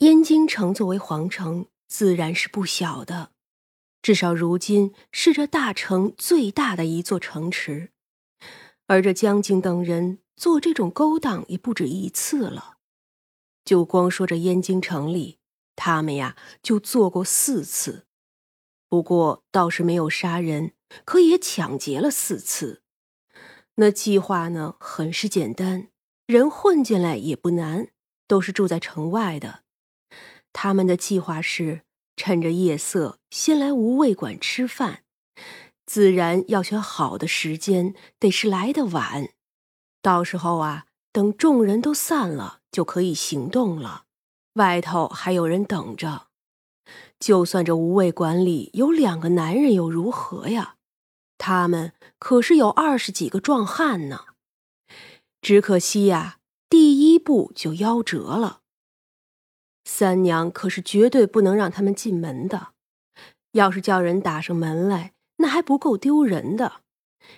燕京城作为皇城，自然是不小的，至少如今是这大城最大的一座城池。而这江景等人做这种勾当也不止一次了，就光说这燕京城里，他们呀就做过四次，不过倒是没有杀人，可也抢劫了四次。那计划呢，很是简单，人混进来也不难，都是住在城外的。他们的计划是趁着夜色先来无味馆吃饭，自然要选好的时间，得是来的晚。到时候啊，等众人都散了，就可以行动了。外头还有人等着，就算这无味馆里有两个男人又如何呀？他们可是有二十几个壮汉呢。只可惜呀，第一步就夭折了。三娘可是绝对不能让他们进门的，要是叫人打上门来，那还不够丢人的。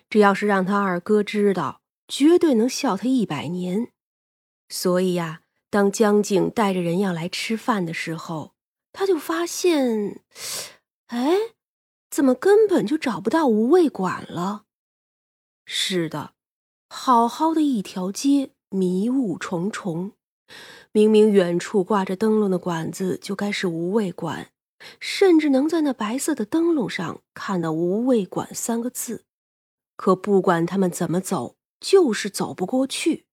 这要是让他二哥知道，绝对能笑他一百年。所以呀，当江景带着人要来吃饭的时候，他就发现，哎，怎么根本就找不到无味馆了？是的，好好的一条街，迷雾重重。明明远处挂着灯笼的馆子就该是无味馆，甚至能在那白色的灯笼上看到“无味馆”三个字，可不管他们怎么走，就是走不过去。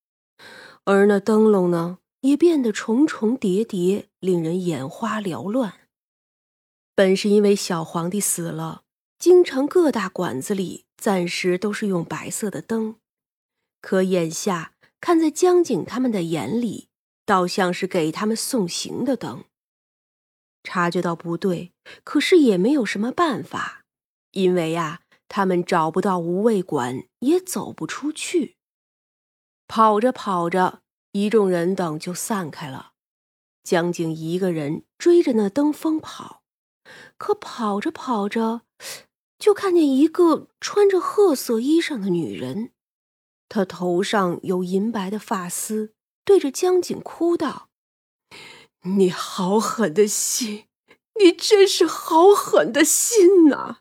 而那灯笼呢，也变得重重叠叠，令人眼花缭乱。本是因为小皇帝死了，京城各大馆子里暂时都是用白色的灯，可眼下看在江景他们的眼里。倒像是给他们送行的灯。察觉到不对，可是也没有什么办法，因为呀，他们找不到无畏馆，也走不出去。跑着跑着，一众人等就散开了。江景一个人追着那灯锋跑，可跑着跑着，就看见一个穿着褐色衣裳的女人，她头上有银白的发丝。对着江景哭道：“你好狠的心，你真是好狠的心呐！”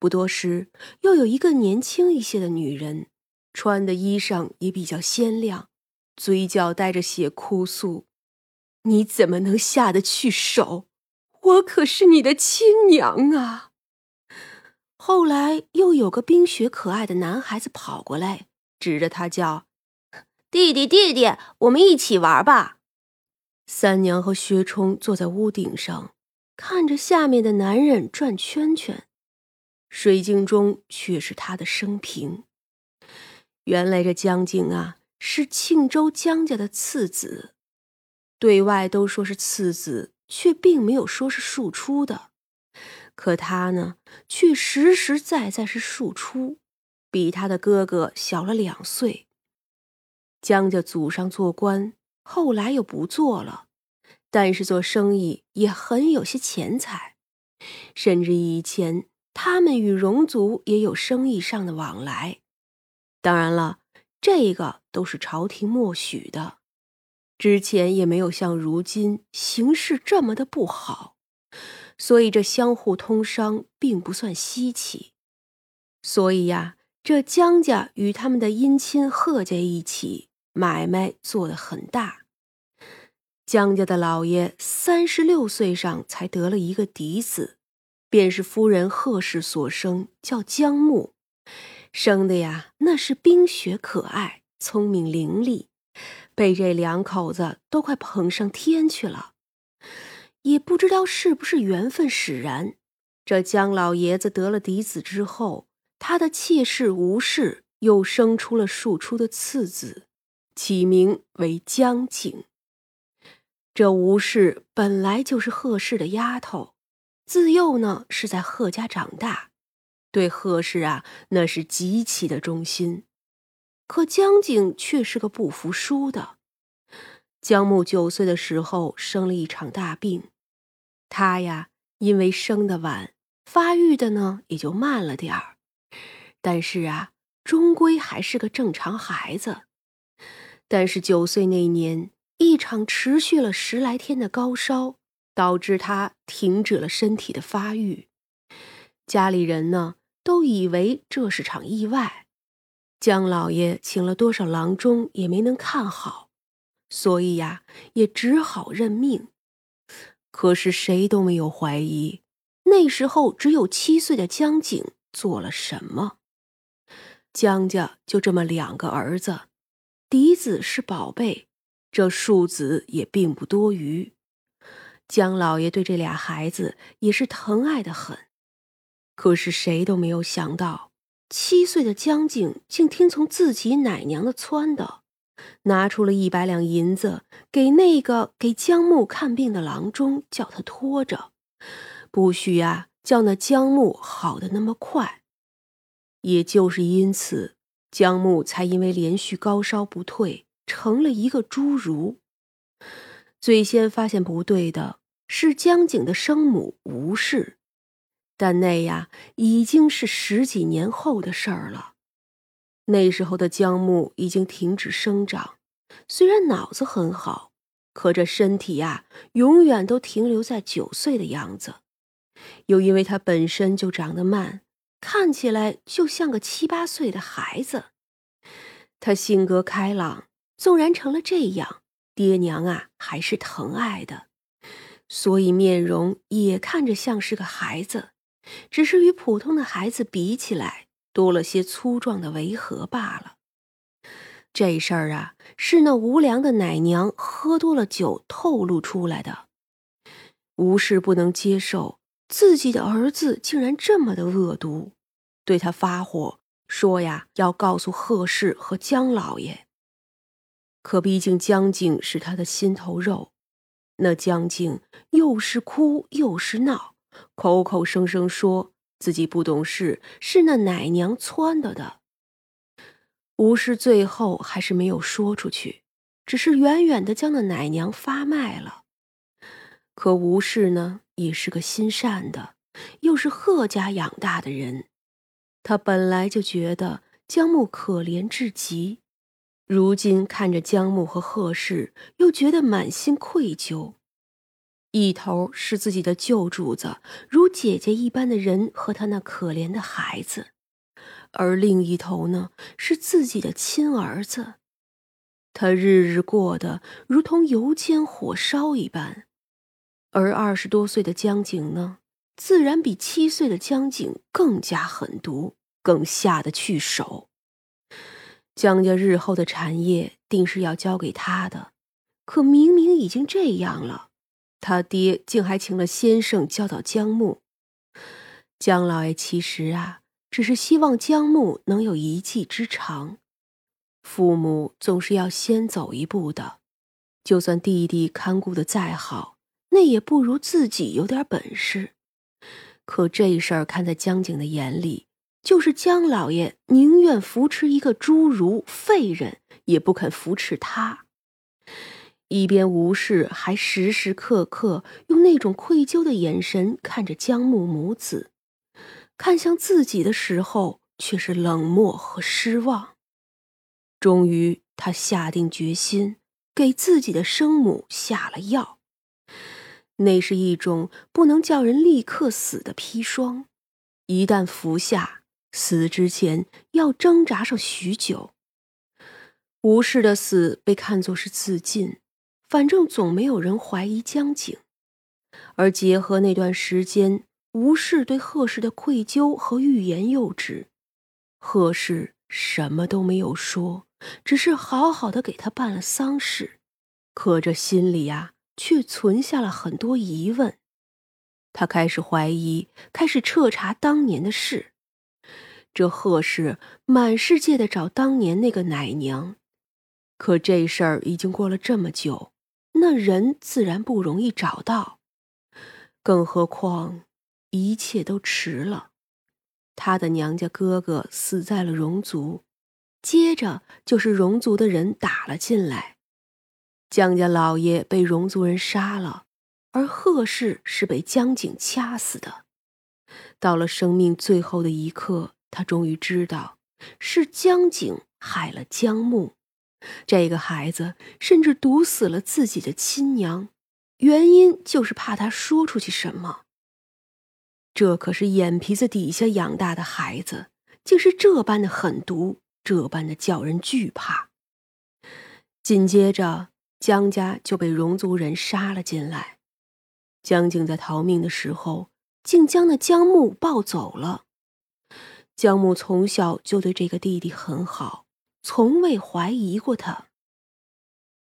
不多时，又有一个年轻一些的女人，穿的衣裳也比较鲜亮，嘴角带着血哭诉：“你怎么能下得去手？我可是你的亲娘啊！”后来又有个冰雪可爱的男孩子跑过来，指着他叫。弟弟，弟弟，我们一起玩吧。三娘和薛冲坐在屋顶上，看着下面的男人转圈圈，水镜中却是他的生平。原来这江景啊，是庆州江家的次子，对外都说是次子，却并没有说是庶出的。可他呢，却实实在在是庶出，比他的哥哥小了两岁。江家祖上做官，后来又不做了，但是做生意也很有些钱财，甚至以前他们与荣族也有生意上的往来。当然了，这个都是朝廷默许的，之前也没有像如今形势这么的不好，所以这相互通商并不算稀奇。所以呀，这江家与他们的姻亲贺家一起。买卖做得很大，江家的老爷三十六岁上才得了一个嫡子，便是夫人贺氏所生，叫江木，生的呀那是冰雪可爱，聪明伶俐，被这两口子都快捧上天去了。也不知道是不是缘分使然，这江老爷子得了嫡子之后，他的妾室吴氏又生出了庶出的次子。起名为江景。这吴氏本来就是贺氏的丫头，自幼呢是在贺家长大，对贺氏啊那是极其的忠心。可江景却是个不服输的。江木九岁的时候生了一场大病，他呀因为生的晚，发育的呢也就慢了点儿，但是啊终归还是个正常孩子。但是九岁那年，一场持续了十来天的高烧，导致他停止了身体的发育。家里人呢，都以为这是场意外。姜老爷请了多少郎中也没能看好，所以呀，也只好认命。可是谁都没有怀疑，那时候只有七岁的江景做了什么。江家就这么两个儿子，嫡子是宝贝，这庶子也并不多余。姜老爷对这俩孩子也是疼爱的很。可是谁都没有想到。七岁的江景竟听从自己奶娘的撺掇，拿出了一百两银子给那个给江木看病的郎中，叫他拖着，不许啊叫那江木好的那么快。也就是因此，江木才因为连续高烧不退，成了一个侏儒。最先发现不对的是江景的生母吴氏。但那呀，已经是十几年后的事儿了。那时候的姜木已经停止生长，虽然脑子很好，可这身体呀，永远都停留在九岁的样子。又因为他本身就长得慢，看起来就像个七八岁的孩子。他性格开朗，纵然成了这样，爹娘啊还是疼爱的，所以面容也看着像是个孩子。只是与普通的孩子比起来，多了些粗壮的违和罢了。这事儿啊，是那无良的奶娘喝多了酒透露出来的。吴氏不能接受自己的儿子竟然这么的恶毒，对他发火，说呀要告诉贺氏和江老爷。可毕竟江静是他的心头肉，那江静又是哭又是闹。口口声声说自己不懂事，是那奶娘撺掇的。吴氏最后还是没有说出去，只是远远的将那奶娘发卖了。可吴氏呢，也是个心善的，又是贺家养大的人，他本来就觉得江木可怜至极，如今看着江木和贺氏，又觉得满心愧疚。一头是自己的旧主子，如姐姐一般的人和他那可怜的孩子，而另一头呢是自己的亲儿子，他日日过得如同油煎火烧一般。而二十多岁的江景呢，自然比七岁的江景更加狠毒，更下得去手。江家日后的产业定是要交给他的，可明明已经这样了。他爹竟还请了先生教导江木。江老爷其实啊，只是希望江木能有一技之长。父母总是要先走一步的，就算弟弟看顾的再好，那也不如自己有点本事。可这事儿看在江景的眼里，就是江老爷宁愿扶持一个侏儒废人，也不肯扶持他。一边无视，还时时刻刻用那种愧疚的眼神看着江木母子，看向自己的时候却是冷漠和失望。终于，他下定决心给自己的生母下了药，那是一种不能叫人立刻死的砒霜，一旦服下，死之前要挣扎上许久。吴氏的死被看作是自尽。反正总没有人怀疑江景，而结合那段时间吴氏对贺氏的愧疚和欲言又止，贺氏什么都没有说，只是好好的给他办了丧事。可这心里呀，却存下了很多疑问。他开始怀疑，开始彻查当年的事。这贺氏满世界的找当年那个奶娘，可这事儿已经过了这么久。那人自然不容易找到，更何况一切都迟了。他的娘家哥哥死在了戎族，接着就是戎族的人打了进来，江家老爷被戎族人杀了，而贺氏是被江景掐死的。到了生命最后的一刻，他终于知道是江景害了江木。这个孩子甚至毒死了自己的亲娘，原因就是怕他说出去什么。这可是眼皮子底下养大的孩子，竟是这般的狠毒，这般的叫人惧怕。紧接着，江家就被戎族人杀了进来。江景在逃命的时候，竟将那江木抱走了。江木从小就对这个弟弟很好，从未怀疑过他。